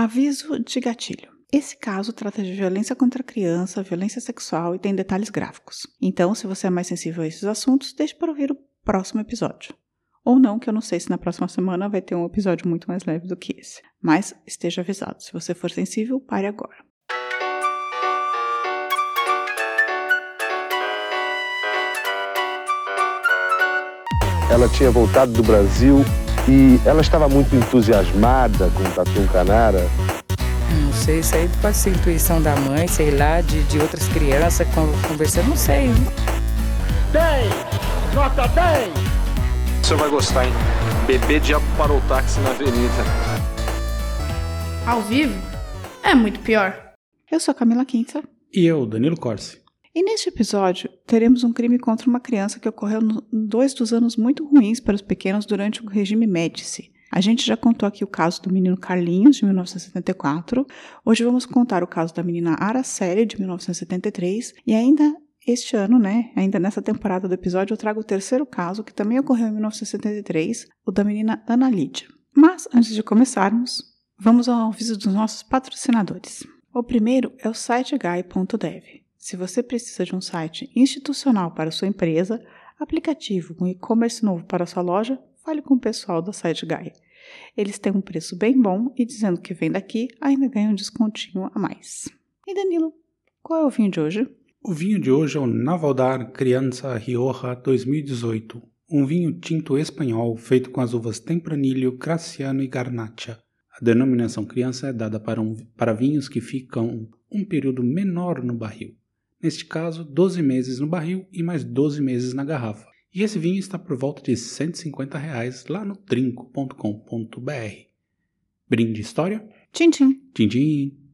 Aviso de gatilho. Esse caso trata de violência contra a criança, violência sexual e tem detalhes gráficos. Então, se você é mais sensível a esses assuntos, deixe para ouvir o próximo episódio. Ou não, que eu não sei se na próxima semana vai ter um episódio muito mais leve do que esse. Mas esteja avisado, se você for sensível, pare agora. Ela tinha voltado do Brasil e ela estava muito entusiasmada com o Tatu Canara. Não sei, isso aí pode ser intuição da mãe, sei lá, de, de outras crianças conversando, não sei. 10! Nota 10! O senhor vai gostar, hein? Bebê diabo parou o táxi na avenida. Ao vivo? É muito pior. Eu sou a Camila Quinta. E eu, Danilo Corsi. E neste episódio, teremos um crime contra uma criança que ocorreu em dois dos anos muito ruins para os pequenos durante o regime Médici. A gente já contou aqui o caso do menino Carlinhos, de 1974. Hoje vamos contar o caso da menina Araceli, de 1973. E ainda este ano, né, ainda nessa temporada do episódio, eu trago o terceiro caso, que também ocorreu em 1973, o da menina Ana Lídia. Mas, antes de começarmos, vamos ao aviso dos nossos patrocinadores. O primeiro é o siteguy.dev. Se você precisa de um site institucional para sua empresa, aplicativo, um e-commerce novo para sua loja, fale com o pessoal da SiteGuy. Eles têm um preço bem bom e dizendo que vem daqui, ainda ganha um descontinho a mais. E Danilo, qual é o vinho de hoje? O vinho de hoje é o Navaldar Criança Rioja 2018, um vinho tinto espanhol feito com as uvas Tempranilho, Graciano e Garnacha. A denominação criança é dada para, um, para vinhos que ficam um período menor no barril neste caso 12 meses no barril e mais 12 meses na garrafa. E esse vinho está por volta de 150 reais lá no trinco.com.br. Brinde história? Tchim, tchim. Tchim, tchim.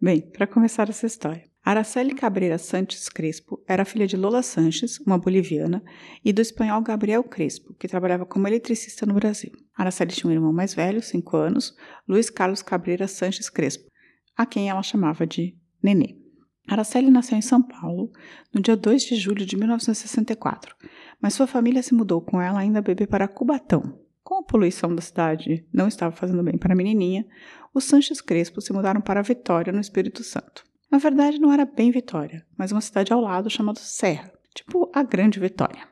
Bem, para começar essa história. Araceli Cabreira Sanches Crespo era filha de Lola Sanches, uma boliviana, e do espanhol Gabriel Crespo, que trabalhava como eletricista no Brasil. Araceli tinha um irmão mais velho, 5 anos, Luiz Carlos Cabreira Sanches Crespo, a quem ela chamava de Nenê. Araceli nasceu em São Paulo no dia 2 de julho de 1964, mas sua família se mudou com ela ainda bebê para Cubatão. Como a poluição da cidade não estava fazendo bem para a menininha, os Sanches Crespo se mudaram para Vitória, no Espírito Santo. Na verdade, não era bem Vitória, mas uma cidade ao lado chamada Serra, tipo a Grande Vitória.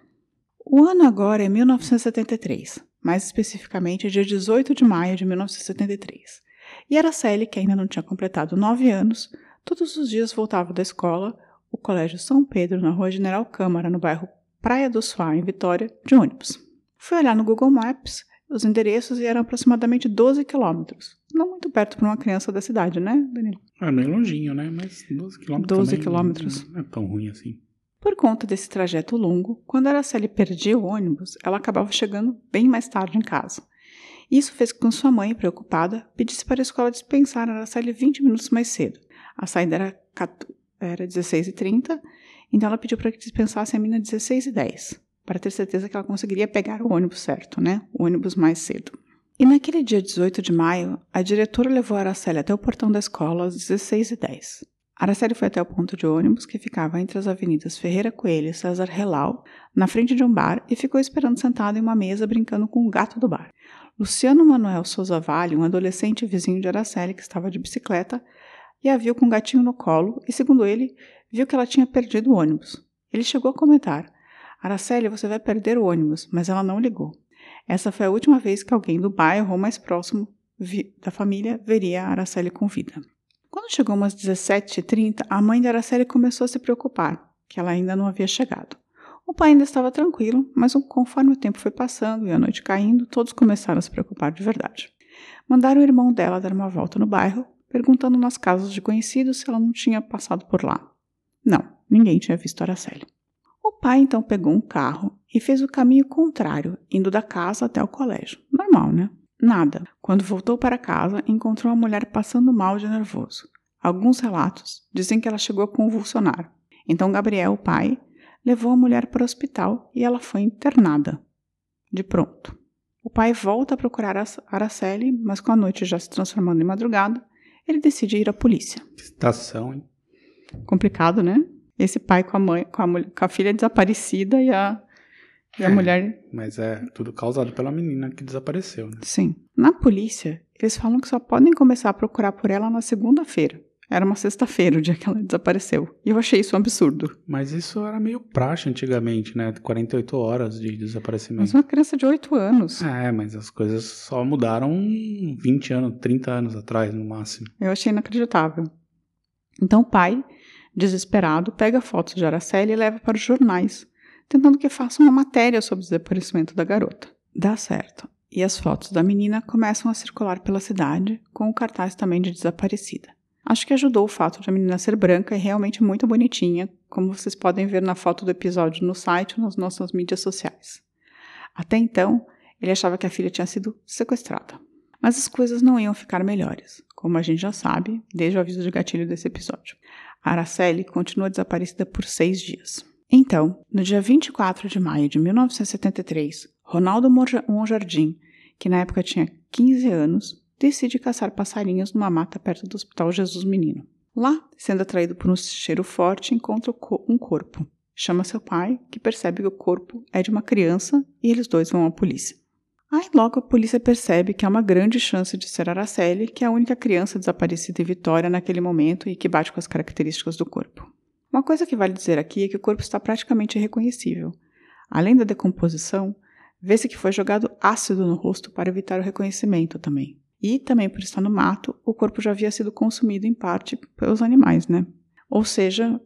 O ano agora é 1973, mais especificamente dia 18 de maio de 1973. E Araceli, que ainda não tinha completado nove anos, todos os dias voltava da escola, o Colégio São Pedro, na rua General Câmara, no bairro Praia do Suá, em Vitória, de ônibus. Fui olhar no Google Maps os endereços e eram aproximadamente 12 quilômetros. Não muito perto para uma criança da cidade, né, Danilo? É meio longinho, né? Mas 12 quilômetros 12 quilômetros. Não é tão ruim assim. Por conta desse trajeto longo, quando a Araceli perdia o ônibus, ela acabava chegando bem mais tarde em casa. Isso fez com que sua mãe, preocupada, pedisse para a escola dispensar a Araceli 20 minutos mais cedo. A saída era, era 16h30, então ela pediu para que dispensasse a mina 16h10 para ter certeza que ela conseguiria pegar o ônibus certo, né? O ônibus mais cedo. E naquele dia 18 de maio, a diretora levou Araceli até o portão da escola às 16h10. Araceli foi até o ponto de ônibus que ficava entre as avenidas Ferreira Coelho e César Relau, na frente de um bar, e ficou esperando sentado em uma mesa brincando com o gato do bar. Luciano Manuel Souza Vale, um adolescente vizinho de Araceli que estava de bicicleta, e a viu com o gatinho no colo e, segundo ele, viu que ela tinha perdido o ônibus. Ele chegou a comentar: Araceli, você vai perder o ônibus, mas ela não ligou. Essa foi a última vez que alguém do bairro ou mais próximo da família veria a Araceli com vida. Quando chegou umas 17h30, a mãe de Araceli começou a se preocupar, que ela ainda não havia chegado. O pai ainda estava tranquilo, mas conforme o tempo foi passando e a noite caindo, todos começaram a se preocupar de verdade. Mandaram o irmão dela dar uma volta no bairro, perguntando nas casas de conhecidos se ela não tinha passado por lá. Não, ninguém tinha visto Araceli. O pai então pegou um carro e fez o caminho contrário, indo da casa até o colégio. Normal, né? Nada. Quando voltou para casa, encontrou a mulher passando mal de nervoso. Alguns relatos dizem que ela chegou a convulsionar. Então Gabriel, o pai, levou a mulher para o hospital e ela foi internada. De pronto. O pai volta a procurar a Araceli, mas com a noite já se transformando em madrugada, ele decide ir à polícia. Estação, hein? Complicado, né? Esse pai com a mãe, com a, com a filha desaparecida e a, e a É. mulher. Mas é tudo causado pela menina que desapareceu, né? Sim. Na polícia, eles falam que só podem começar a procurar por ela na segunda-feira. Era uma sexta-feira o dia que ela desapareceu. E eu achei isso um absurdo. Mas isso era meio praxe antigamente, né? 48 horas de Mas desaparecimento. uma criança de 8 anos. É, mas as coisas só mudaram 20 anos, 30 anos atrás, no máximo. Eu achei inacreditável. Então o pai, desesperado, pega fotos de Araceli e leva para os jornais, tentando que façam uma matéria sobre o desaparecimento da garota. Dá certo. E as fotos da menina começam a circular pela cidade, com o cartaz também de desaparecida. Acho que ajudou o fato de a menina ser branca e realmente muito bonitinha, como vocês podem ver na foto do episódio no site ou nas nossas mídias sociais. Até então, ele achava que a filha tinha sido sequestrada. Mas as coisas não iam ficar melhores, como a gente já sabe desde o aviso de gatilho desse episódio. Araceli continua desaparecida por seis dias. Então, no dia 24 de maio de 1973, Ronaldo Monja- Monjardim, que na época tinha 15 anos, decide caçar passarinhos numa mata perto do Hospital Jesus Menino. Lá, sendo atraído por um cheiro forte, encontra um corpo. Chama seu pai, que percebe que o corpo é de uma criança, e eles dois vão à polícia. Aí logo a polícia percebe que há uma grande chance de ser Araceli, que é a única criança desaparecida em Vitória naquele momento e que bate com as características do corpo. Uma coisa que vale dizer aqui é que o corpo está praticamente irreconhecível. Além da decomposição, vê-se que foi jogado ácido no rosto para evitar o reconhecimento também. E também por estar no mato, o corpo já havia sido consumido em parte pelos animais, né? Ou seja,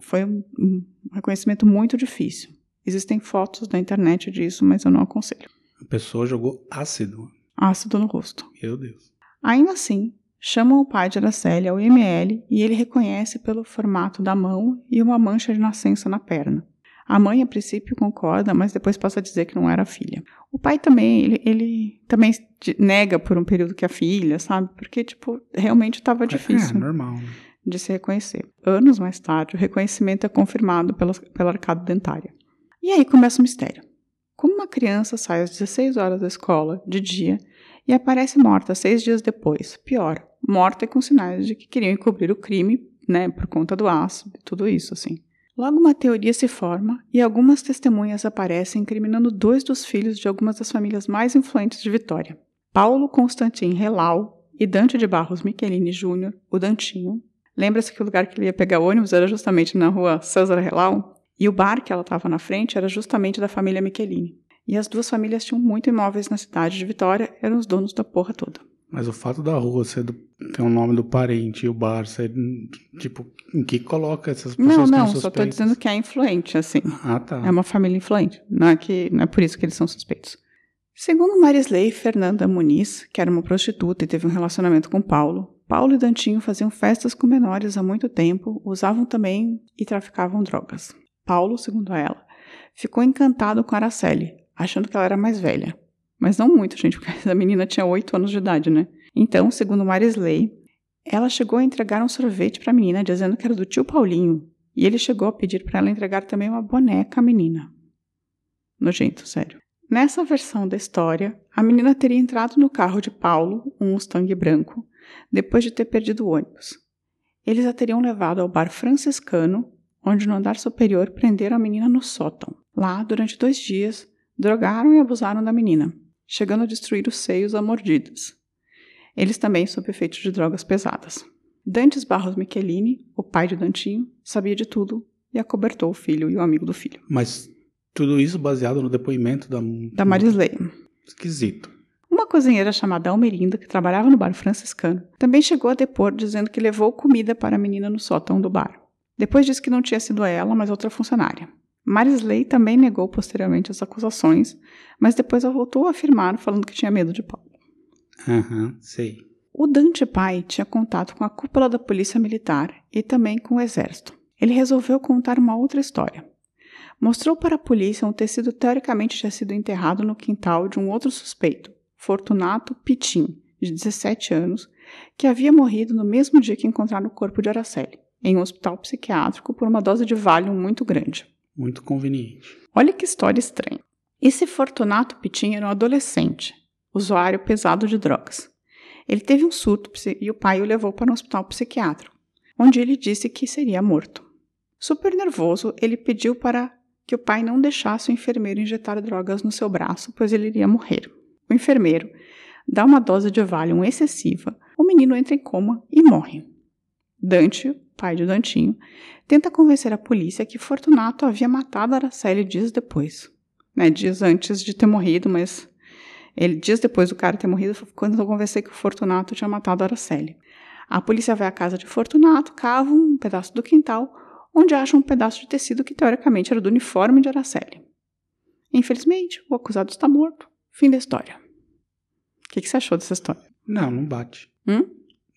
foi um reconhecimento muito difícil. Existem fotos na internet disso, mas eu não aconselho. A pessoa jogou ácido. Ácido no rosto. Meu Deus. Ainda assim, chamam o pai de Araceli ao IML e ele reconhece pelo formato da mão e uma mancha de nascença na perna. A mãe, a princípio, concorda, mas depois passa a dizer que não era a filha. O pai também, ele, ele também nega por um período que é a filha, sabe? Porque, tipo, realmente estava É, difícil normal, né? de se reconhecer. Anos mais tarde, o reconhecimento é confirmado pela, pela arcada dentária. E aí começa o mistério. Como uma criança sai às 16 horas da escola, de dia, e aparece morta seis dias depois? Pior, morta e com sinais de que queriam encobrir o crime, né, por conta do ácido e tudo isso, assim. Logo, uma teoria se forma e algumas testemunhas aparecem incriminando dois dos filhos de algumas das famílias mais influentes de Vitória. Paulo Constantin Relau e Dante de Barros Michelini Júnior, o Dantinho. Lembra-se que o lugar que ele ia pegar ônibus era justamente na rua César Relau? E o bar que ela estava na frente era justamente da família Michelini. E as duas famílias tinham muito imóveis na cidade de Vitória, eram os donos da porra toda. Mas o fato da rua ser do, ter o nome do parente e o bar ser. Tipo, em que coloca essas pessoas Não, não, só suspeitas? dizendo que é influente, assim. Ah, tá. É uma família influente. Não é, que, não é por isso que eles são suspeitos. Segundo Marisley Fernanda Muniz, que era uma prostituta e teve um relacionamento com Paulo, Paulo e Dantinho faziam festas com menores há muito tempo, usavam também e traficavam drogas. Paulo, segundo ela, ficou encantado com Araceli, achando que ela era mais velha. Mas não muito, gente, porque a menina tinha 8 anos de idade, né? Então, segundo Marisley, ela chegou a entregar um sorvete para a menina, dizendo que era do tio Paulinho, e ele chegou a pedir para ela entregar também uma boneca à menina. Nojento, sério. Nessa versão da história, a menina teria entrado no carro de Paulo, um Mustang branco, depois de ter perdido o ônibus. Eles a teriam levado ao bar franciscano, onde no andar superior prenderam a menina no sótão. Lá, durante dois dias, drogaram e abusaram da menina, chegando a destruir os seios a mordidas. Eles também sob efeitos de drogas pesadas. Dantes Barros Michelini, o pai de Dantinho, sabia de tudo e acobertou o filho e o amigo do filho. Mas tudo isso baseado no depoimento da. Da Marisley. Esquisito. Uma cozinheira chamada Almerinda, que trabalhava no bar franciscano, também chegou a depor dizendo que levou comida para a menina no sótão do bar. Depois disse que não tinha sido ela, mas outra funcionária. Marisley também negou posteriormente as acusações, mas depois voltou a afirmar, falando que tinha medo de Paulo. Aham, sei. O Dante pai tinha contato com a cúpula da polícia militar e também com o exército. Ele resolveu contar uma outra história. Mostrou para a polícia um tecido teoricamente tinha sido enterrado no quintal de um outro suspeito, Fortunato Pitim, de 17 anos, que havia morrido no mesmo dia que encontraram o corpo de Araceli, em um hospital psiquiátrico por uma dose de Valium muito grande. Muito conveniente. Olha que história estranha. Esse Fortunato Pitinho era um adolescente, usuário pesado de drogas. Ele teve um surto e o pai o levou para um hospital psiquiátrico, onde ele disse que seria morto. Super nervoso, ele pediu para que o pai não deixasse o enfermeiro injetar drogas no seu braço, pois ele iria morrer. O enfermeiro dá uma dose de Valium excessiva, o menino entra em coma e morre. Dante, pai de Dantinho, tenta convencer a polícia que Fortunato havia matado Araceli dias depois. Né, dias antes de ter morrido, mas ele, dias depois do cara ter morrido, quando eu conversei que o Fortunato tinha matado Araceli. A polícia vai à casa de Fortunato, cava um pedaço do quintal, onde acha um pedaço de tecido que teoricamente era do uniforme de Araceli. Infelizmente, o acusado está morto. Fim da história. O que, que você achou dessa história? Não, não bate. Hum?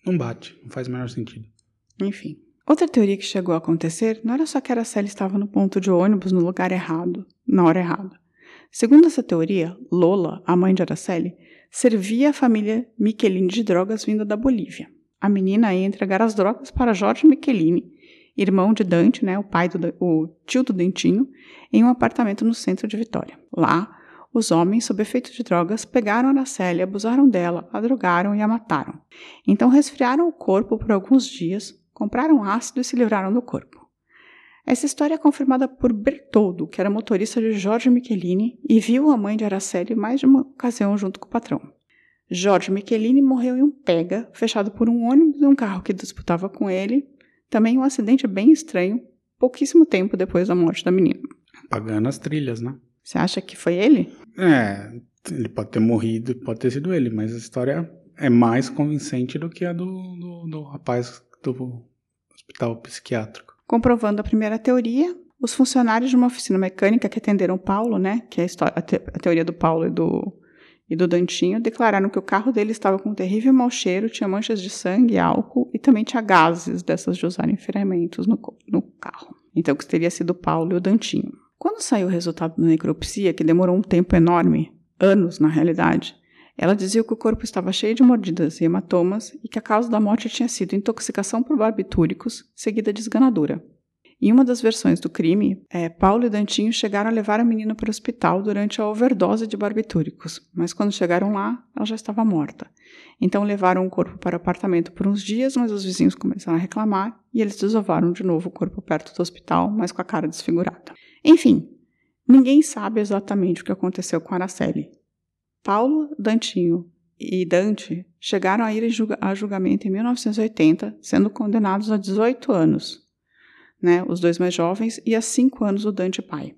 Não bate, não faz o menor sentido. Enfim. Outra teoria que chegou a acontecer não era só que Araceli estava no ponto de ônibus no lugar errado, na hora errada. Segundo essa teoria, Lola, a mãe de Araceli, servia a família Michelini de drogas vinda da Bolívia. A menina ia entregar as drogas para Jorge Michelini, irmão de Dante, né, o pai do o tio do Dentinho, em um apartamento no centro de Vitória. Lá, os homens, sob efeito de drogas, pegaram Araceli, abusaram dela, a drogaram e a mataram. Então resfriaram o corpo por alguns dias, compraram ácido e se livraram do corpo. Essa história é confirmada por Bertoldo, que era motorista de Jorge Michelini e viu a mãe de Araceli mais de uma ocasião junto com o patrão. Jorge Michelini morreu em um pega, fechado por um ônibus e um carro que disputava com ele, também um acidente bem estranho, pouquíssimo tempo depois da morte da menina. Pagando as trilhas, né? Você acha que foi ele? É, ele pode ter morrido, pode ter sido ele, mas a história é mais convincente do que a do, do, do rapaz do hospital psiquiátrico. Comprovando a primeira teoria, os funcionários de uma oficina mecânica que atenderam Paulo, né, que é a, história, a, te, a teoria do Paulo e do, e do Dantinho, declararam que o carro dele estava com um terrível mau cheiro, tinha manchas de sangue, álcool e também tinha gases dessas de usarem ferimentos no, no carro. Então, que teria sido o Paulo e o Dantinho. Quando saiu o resultado da necropsia, que demorou um tempo enorme, anos na realidade, ela dizia que o corpo estava cheio de mordidas e hematomas e que a causa da morte tinha sido intoxicação por barbitúricos, seguida de esganadura. Em uma das versões do crime, é, Paulo e Dantinho chegaram a levar a menina para o hospital durante a overdose de barbitúricos, mas quando chegaram lá, ela já estava morta. Então levaram o corpo para o apartamento por uns dias, mas os vizinhos começaram a reclamar e eles desovaram de novo o corpo perto do hospital, mas com a cara desfigurada. Enfim, ninguém sabe exatamente o que aconteceu com Araceli. Paulo, Dantinho e Dante chegaram a ir a julgamento em 1980, sendo condenados a 18 anos, né, os dois mais jovens, e a 5 anos o Dante pai.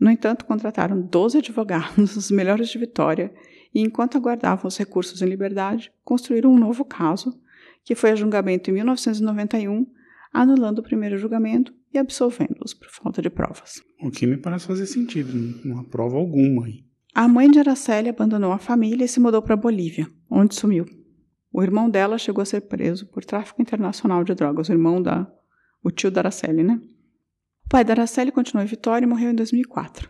No entanto, contrataram 12 advogados, os melhores de Vitória, e enquanto aguardavam os recursos em liberdade, construíram um novo caso, que foi a julgamento em 1991, anulando o primeiro julgamento e absolvendo-os por falta de provas. O que me parece fazer sentido, não há prova alguma aí. A mãe de Araceli abandonou a família e se mudou para Bolívia, onde sumiu. O irmão dela chegou a ser preso por tráfico internacional de drogas, o irmão da. o tio da Araceli, né? O pai da Araceli continuou em Vitória e morreu em 2004.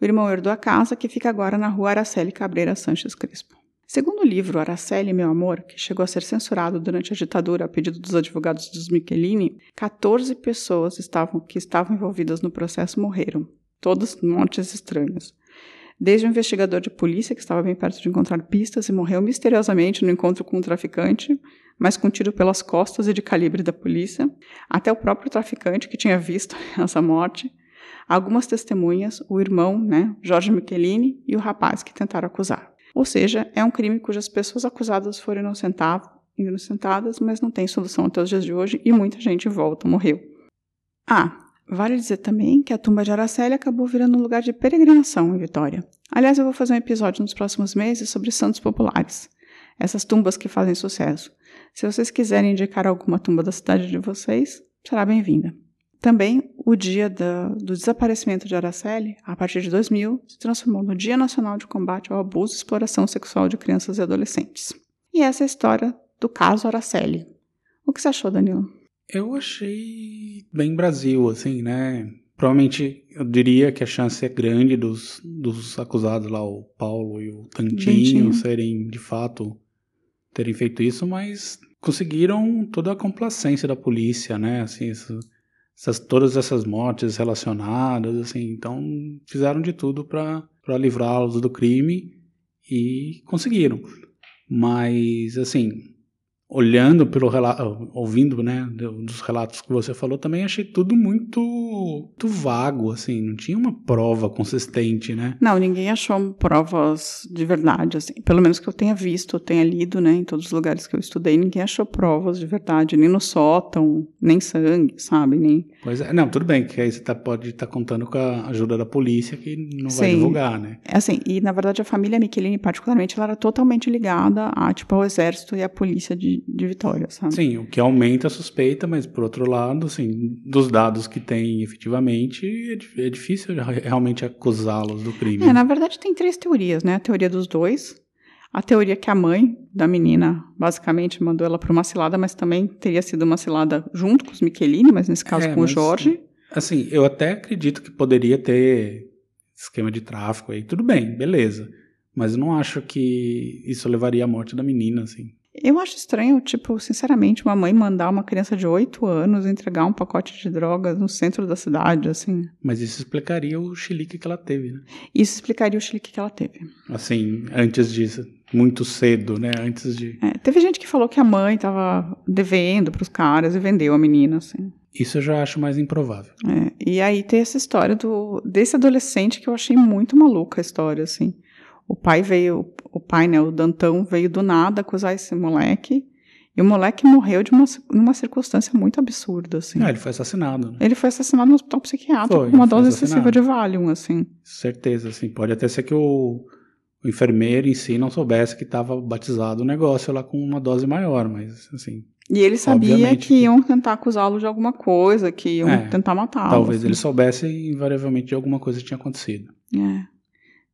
O irmão herdou a casa, que fica agora na rua Araceli Cabreira Sanches Crespo. Segundo o livro Araceli, Meu Amor, que chegou a ser censurado durante a ditadura a pedido dos advogados dos Michelini, 14 pessoas estavam, que estavam envolvidas no processo morreram, todas mortes estranhas. Desde um investigador de polícia, que estava bem perto de encontrar pistas e morreu misteriosamente no encontro com um traficante, mas com tiro pelas costas e de calibre da polícia, até o próprio traficante que tinha visto essa morte, algumas testemunhas, o irmão, né, Jorge Michelini, e o rapaz que tentaram acusar. Ou seja, é um crime cujas pessoas acusadas foram inocentadas, mas não tem solução até os dias de hoje e muita gente volta, morreu. Ah, vale dizer também que a tumba de Araceli acabou virando um lugar de peregrinação em Vitória. Aliás, eu vou fazer um episódio nos próximos meses sobre santos populares, essas tumbas que fazem sucesso. Se vocês quiserem indicar alguma tumba da cidade de vocês, será bem-vinda. Também, o dia do desaparecimento de Araceli, a partir de 2000, se transformou no Dia Nacional de Combate ao Abuso e Exploração Sexual de Crianças e Adolescentes. E essa é a história do caso Araceli. O que você achou, Danilo? Eu achei bem Brasil, assim, né? Provavelmente eu diria que a chance é grande dos, dos acusados lá, o Paulo e o Tantinho, serem de fato terem feito isso, mas conseguiram toda a complacência da polícia, né? Assim, essas, todas essas mortes relacionadas, assim, então fizeram de tudo para livrá-los do crime e conseguiram. Mas, assim, olhando pelo relato, ouvindo, né, dos relatos que você falou, também achei tudo muito, muito vago, assim, não tinha uma prova consistente, né? Não, ninguém achou provas de verdade, assim, pelo menos que eu tenha visto, tenha lido, né, em todos os lugares que eu estudei, ninguém achou provas de verdade, nem no sótão, nem sangue, sabe, nem... Pois é, não, tudo bem, que aí você tá, pode estar tá contando com a ajuda da polícia que não Sim. vai divulgar, né? É assim, e na verdade a família Michelini, particularmente, ela era totalmente ligada a, tipo, ao exército e à polícia de de, vitória, sabe? Sim, o que aumenta a suspeita, mas por outro lado, assim, dos dados que tem efetivamente, é, é difícil realmente acusá-los do crime. É, na verdade tem três teorias, né? A teoria dos dois, a teoria que a mãe da menina basicamente mandou ela para uma cilada, mas também teria sido uma cilada junto com os Michelini, mas nesse caso é, com mas, o Jorge. Assim, eu até acredito que poderia ter esquema de tráfico aí, tudo bem, beleza. Mas eu não acho que isso levaria à morte da menina, assim. Eu acho estranho, tipo, sinceramente, uma mãe mandar uma criança de 8 anos entregar um pacote de drogas no centro da cidade, assim. Mas isso explicaria o chilique que ela teve, né? Isso explicaria o chilique que ela teve. Assim, antes disso, muito cedo, né? Antes de. É, teve gente que falou que a mãe tava devendo pros caras e vendeu a menina, assim. Isso eu já acho mais improvável. É, e aí tem essa história do, desse adolescente que eu achei muito maluca a história, assim. O pai veio, o pai, né, o Dantão, veio do nada acusar esse moleque. E o moleque morreu de uma, numa circunstância muito absurda, assim. Ah, ele foi assassinado. Né? Ele foi assassinado no hospital psiquiátrico foi, com uma dose excessiva de Valium, assim. Certeza, assim. Pode até ser que o, o enfermeiro em si não soubesse que estava batizado o negócio lá com uma dose maior, mas, assim... E ele sabia que iam tentar acusá-lo de alguma coisa, que iam é, tentar matá-lo. Talvez assim. ele soubesse invariavelmente de alguma coisa que tinha acontecido. É.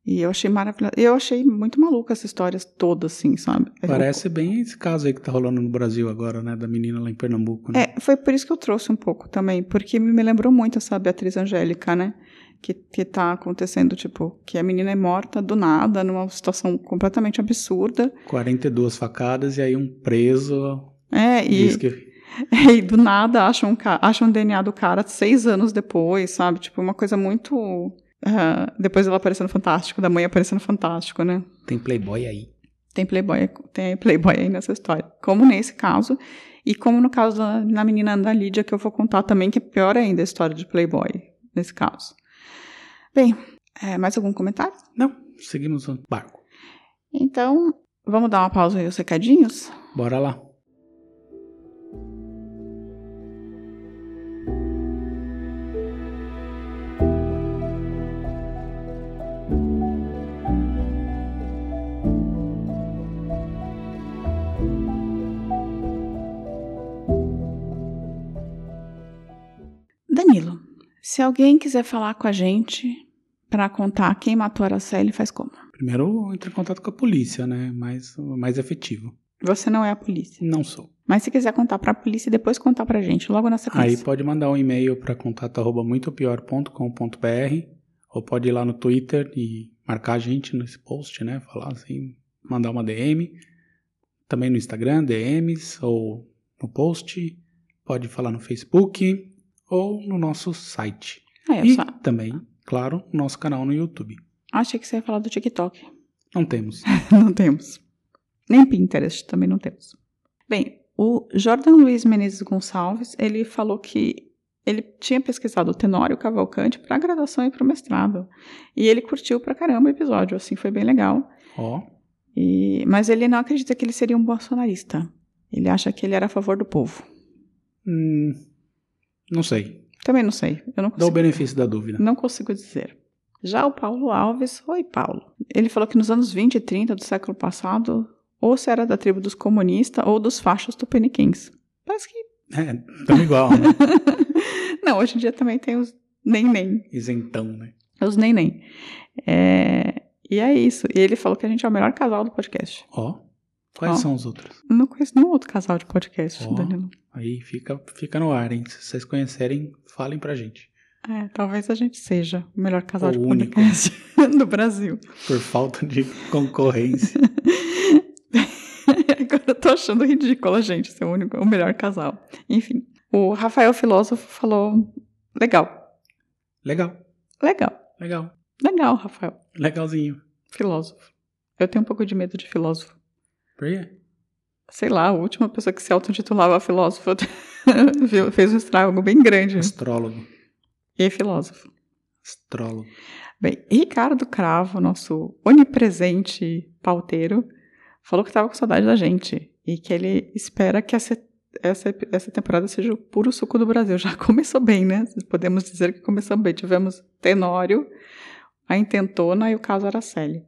E eu achei maravilhoso. Eu achei muito maluca essa história toda, assim, sabe? Parece bem esse caso aí que tá rolando no Brasil agora, né? Da menina lá em Pernambuco, né? É, foi por isso que eu trouxe um pouco também, porque me lembrou muito essa Beatriz Angélica, né? Que, que tá acontecendo, tipo, que a menina é morta do nada, numa situação completamente absurda. 42 facadas e aí um preso. É, e. Que... E do nada acham, acham o DNA do cara seis anos depois, sabe? Tipo, uma coisa muito Depois ela aparecendo Fantástico, da mãe aparecendo Fantástico, né? Tem Playboy aí. Tem Playboy, tem Playboy aí nessa história. Como nesse caso, e como no caso da na menina Ana Lídia, que eu vou contar também, que é pior ainda a história de Playboy, nesse caso. Bem, é, mais algum comentário? Não, seguimos o barco. Então, vamos dar uma pausa aí os recadinhos? Bora lá. Se alguém quiser falar com a gente para contar quem matou a Araceli, faz como? Primeiro, entre em contato com a polícia, né? Mais, mais efetivo. Você não é a polícia? Não sou. Mas se quiser contar para a polícia e depois contar para a gente, logo na sequência. Aí pode mandar um e-mail para contato@muitopior.com.br ou pode ir lá no Twitter e marcar a gente nesse post, né? Falar assim, mandar uma DM. Também no Instagram, DMs ou no post. Pode falar no Facebook ou no nosso site. É, e só... também, claro, no nosso canal no YouTube. Achei que você ia falar do TikTok. Não temos. não temos. Nem Pinterest também não temos. Bem, o Jordan Luiz Menezes Gonçalves, ele falou que ele tinha pesquisado o Tenório Cavalcante para graduação e para o mestrado. E ele curtiu pra caramba o episódio, assim, foi bem legal. Ó. Oh. mas ele não acredita que ele seria um bolsonarista. Ele acha que ele era a favor do povo. Hum, não sei. Também não sei. Eu não consigo, Dá o benefício da dúvida. Não consigo dizer. Já o Paulo Alves, oi Paulo. Ele falou que nos anos 20 e 30 do século passado, ou se era da tribo dos comunistas ou dos fachos tupiniquins. Parece que. É, tão igual, né? não, hoje em dia também tem os nem-nem. Isentão, né? Os nem-nem. É... E é isso. E ele falou que a gente é o melhor casal do podcast. Ó. Oh. Quais oh. são os outros? Não conheço nenhum outro casal de podcast, oh. Danilo. Aí fica, fica no ar, hein? Se vocês conhecerem, falem pra gente. É, talvez a gente seja o melhor casal o de único. podcast do Brasil. Por falta de concorrência. Agora eu tô achando ridículo a gente ser o, único, o melhor casal. Enfim. O Rafael Filósofo falou: legal, Legal, legal, legal. legal, Rafael. Legalzinho. Filósofo. Eu tenho um pouco de medo de filósofo. Sei lá, a última pessoa que se autotitulava filósofo fez um estrago bem grande. Astrólogo. E filósofo. Astrólogo. Bem, Ricardo Cravo, nosso onipresente pauteiro, falou que estava com saudade da gente e que ele espera que essa, essa, essa temporada seja o puro suco do Brasil. Já começou bem, né? Podemos dizer que começou bem. Tivemos Tenório, a Intentona e o caso Araceli.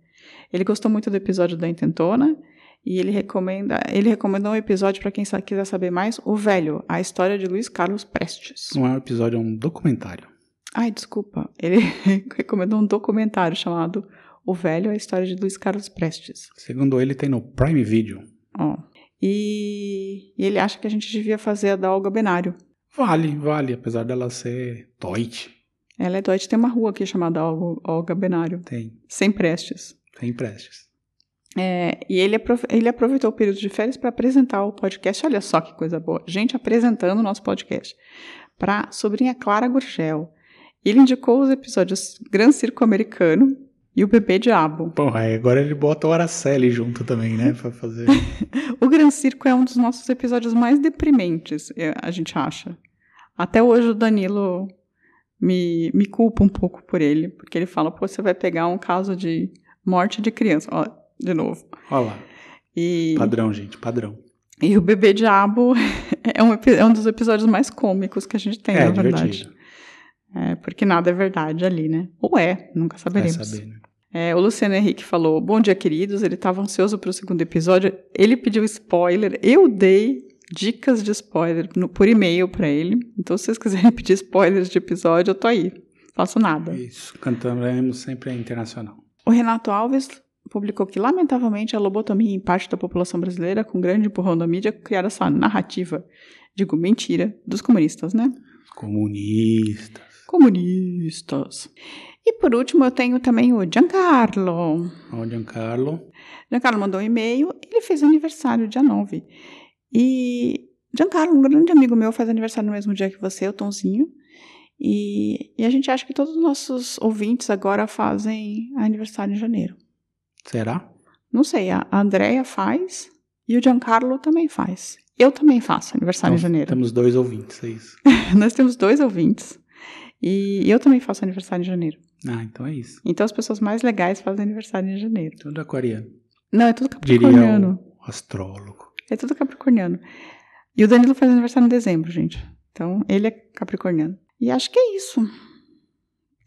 Ele gostou muito do episódio da Intentona e ele recomenda, ele recomendou um episódio para quem quiser saber mais, O Velho, a história de Luiz Carlos Prestes. Não é um episódio, é um documentário. Ai, desculpa. Ele recomendou um documentário chamado O Velho, a história de Luiz Carlos Prestes. Segundo ele, tem no Prime Video. Ó. E, e ele acha que a gente devia fazer a da Olga Benário. Vale, vale, apesar dela ser Toit. Ela é doente, tem uma rua aqui chamada Olga, Olga Benário, Tem, sem Prestes. tem Prestes. É, e ele, ele aproveitou o período de férias para apresentar o podcast. Olha só que coisa boa. Gente apresentando o nosso podcast. Para sobrinha Clara Gurgel. Ele indicou os episódios Gran Circo Americano e o Bebê Diabo. Porra, aí agora ele bota o Araceli junto também, né? Pra fazer. O Gran Circo é um dos nossos episódios mais deprimentes, é, a gente acha. Até hoje o Danilo me, me culpa um pouco por ele, porque ele fala, pô, você vai pegar um caso de morte de criança. Ó, de novo. Olha lá. E, Padrão, gente, padrão. e o Bebê Diabo é um, é um dos episódios mais cômicos que a gente tem, é, na verdade. divertido. É, porque nada é verdade ali, né? Ou é, nunca Vai saberemos. saber, né? É, o Luciano Henrique falou: Bom dia, queridos. Ele estava ansioso para o segundo episódio. Ele pediu spoiler. Eu dei dicas de spoiler no- por e-mail para ele. Então, se vocês quiserem pedir spoilers de episódio, eu tô aí. Faço nada. Isso, cantamos sempre a internacional. O Renato Alves publicou que, lamentavelmente, a lobotomia em parte da população brasileira, com grande empurrão da mídia, criaram essa narrativa, digo mentira, dos comunistas, né? Comunistas. Comunistas. E por último, eu tenho também o Giancarlo. Ó, Giancarlo. Giancarlo mandou um e-mail, ele fez aniversário dia 9. E Giancarlo, um grande amigo meu, faz aniversário no mesmo dia que você, o Tonzinho. E, e a gente acha que todos os nossos ouvintes agora fazem aniversário em janeiro. Será? Não sei, a Andrea faz e o Giancarlo também faz. Eu também faço aniversário em Então, janeiro. Temos dois ouvintes, é isso. Nós temos dois ouvintes. E eu também faço aniversário em janeiro. Ah, então é isso. Então as pessoas mais legais fazem aniversário em janeiro. Tudo aquariano. Não, é tudo Diria capricorniano. o astrólogo. É tudo capricorniano. E o Danilo faz aniversário em dezembro, gente. Então, ele é capricorniano. E acho que é isso.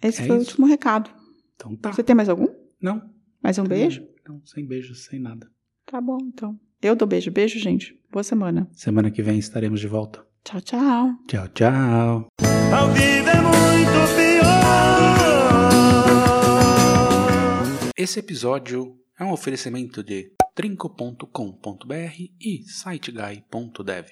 Esse É foi o isso? último recado. Então tá. Você tem mais algum? Não. Mais um beijo? Não, sem beijos, sem nada. Tá bom, então. Eu dou beijo. Beijo, gente. Boa semana. Semana que vem estaremos de volta. Tchau, tchau. Tchau, tchau. Ao vivo é muito pior. Esse episódio é um oferecimento de trinco.com.br e siteguy.dev.